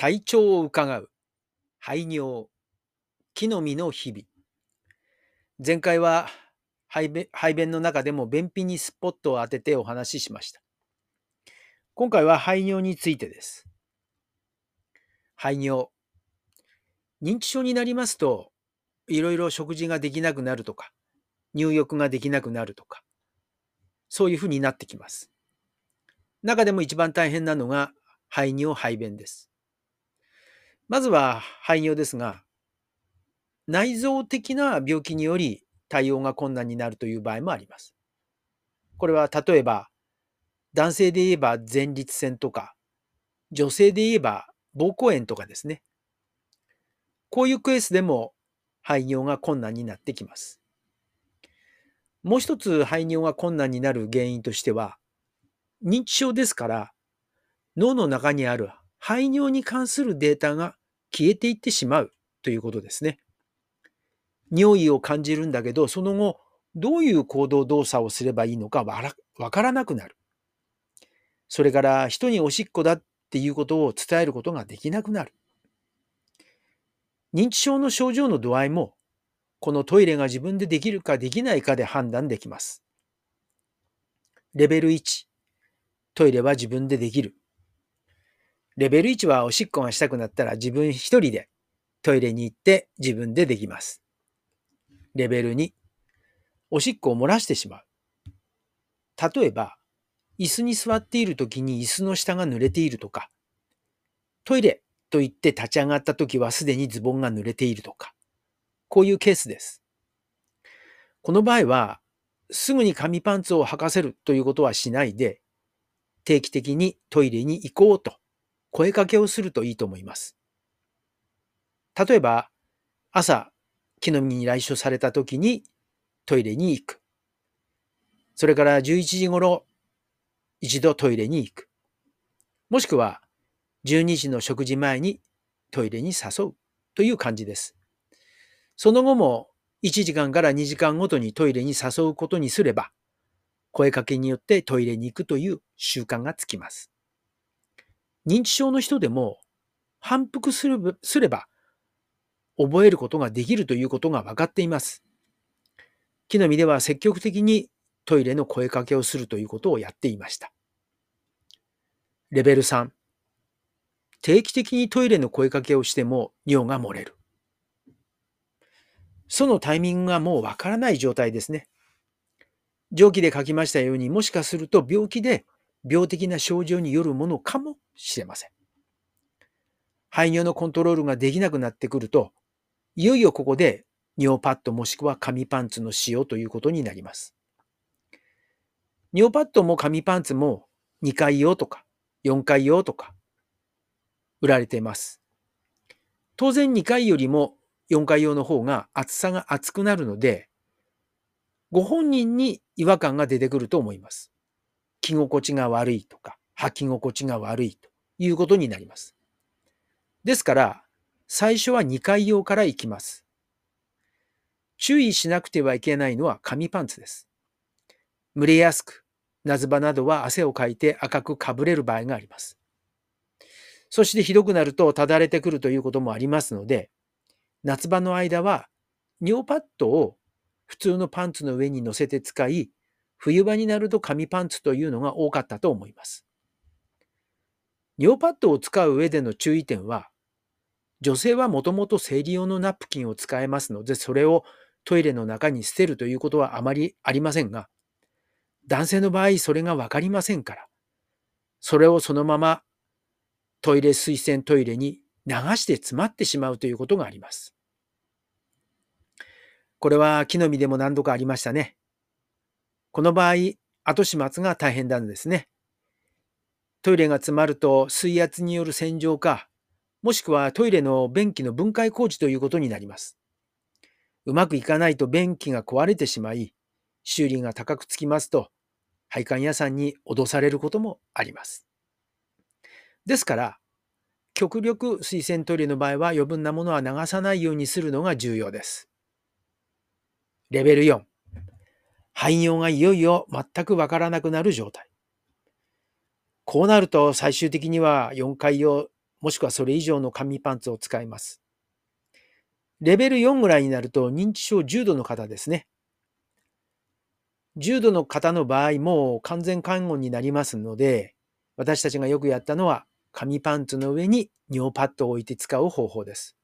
体調を伺う。排尿。木の実の日々。前回は排便排便の中でも便秘にスポットを当ててお話ししました。今回は排尿についてです。排尿。認知症になりますといろいろ食事ができなくなるとか入浴ができなくなるとかそういうふうになってきます。中でも一番大変なのが排尿排便です。まずは排尿ですが、内臓的な病気により対応が困難になるという場合もあります。これは例えば、男性で言えば前立腺とか、女性で言えば膀胱炎とかですね。こういうケースでも排尿が困難になってきます。もう一つ排尿が困難になる原因としては、認知症ですから脳の中にある排尿に関するデータが消えていってしまうということですね。尿意を感じるんだけど、その後、どういう行動動作をすればいいのかわからなくなる。それから人におしっこだっていうことを伝えることができなくなる。認知症の症状の度合いも、このトイレが自分でできるかできないかで判断できます。レベル1、トイレは自分でできる。レベル1はおしっこがしたくなったら自分一人でトイレに行って自分でできます。レベル2、おしっこを漏らしてしまう。例えば、椅子に座っている時に椅子の下が濡れているとか、トイレと言って立ち上がった時はすでにズボンが濡れているとか、こういうケースです。この場合は、すぐに紙パンツを履かせるということはしないで、定期的にトイレに行こうと声かけをするといいと思います。例えば、朝、木の実に来所された時にトイレに行く。それから11時頃、一度トイレに行く。もしくは、12時の食事前にトイレに誘うという感じです。その後も1時間から2時間ごとにトイレに誘うことにすれば、声かけによってトイレに行くという習慣がつきます。認知症の人でも反復すれば覚えることができるということが分かっています。木の実では積極的にトイレの声かけをするということをやっていました。レベル3定期的にトイレの声かけをしても尿が漏れる。そのタイミングがもうわからない状態ですね。上記で書きましたようにもしかすると病気で病的な症状によるものかもしれません。排尿のコントロールができなくなってくると、いよいよここで尿パッドもしくは紙パンツの使用ということになります。尿パッドも紙パンツも2回用とか4回用とか売られています。当然2回よりも4回用の方が厚さが厚くなるので、ご本人に違和感が出てくると思います。着心地が悪いとか、履き心地が悪いということになります。ですから、最初は2回用からいきます。注意しなくてはいけないのは紙パンツです。蒸れやすく、夏場などは汗をかいて赤くかぶれる場合があります。そしてひどくなるとただれてくるということもありますので、夏場の間は尿パッドを普通のパンツの上に乗せて使い、冬場になると紙パンツというのが多かったと思います。尿パッドを使う上での注意点は、女性はもともと生理用のナプキンを使えますので、それをトイレの中に捨てるということはあまりありませんが、男性の場合それがわかりませんから、それをそのままトイレ水洗トイレに流して詰まってしまうということがあります。これは木の実でも何度かありましたね。この場合、後始末が大変なんですね。トイレが詰まると水圧による洗浄か、もしくはトイレの便器の分解工事ということになります。うまくいかないと便器が壊れてしまい、修理が高くつきますと、配管屋さんに脅されることもあります。ですから、極力水洗トイレの場合は余分なものは流さないようにするのが重要です。レベル4。汎用がいよいよ全くわからなくなる状態。こうなると最終的には4回用もしくはそれ以上の紙パンツを使います。レベル4ぐらいになると認知症重度の方ですね。重度の方の場合も完全看護になりますので、私たちがよくやったのは紙パンツの上に尿パッドを置いて使う方法です。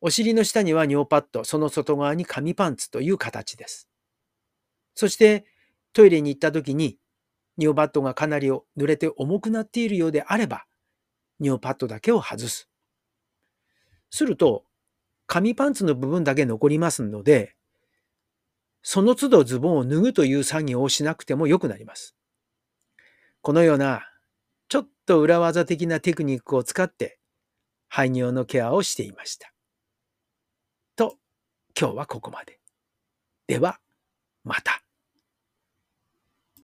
お尻の下には尿パッド、その外側に紙パンツという形です。そしてトイレに行った時に尿パッドがかなり濡れて重くなっているようであれば、尿パッドだけを外す。すると、紙パンツの部分だけ残りますので、その都度ズボンを脱ぐという作業をしなくても良くなります。このようなちょっと裏技的なテクニックを使って排尿のケアをしていました。と、今日はここまで。では、また。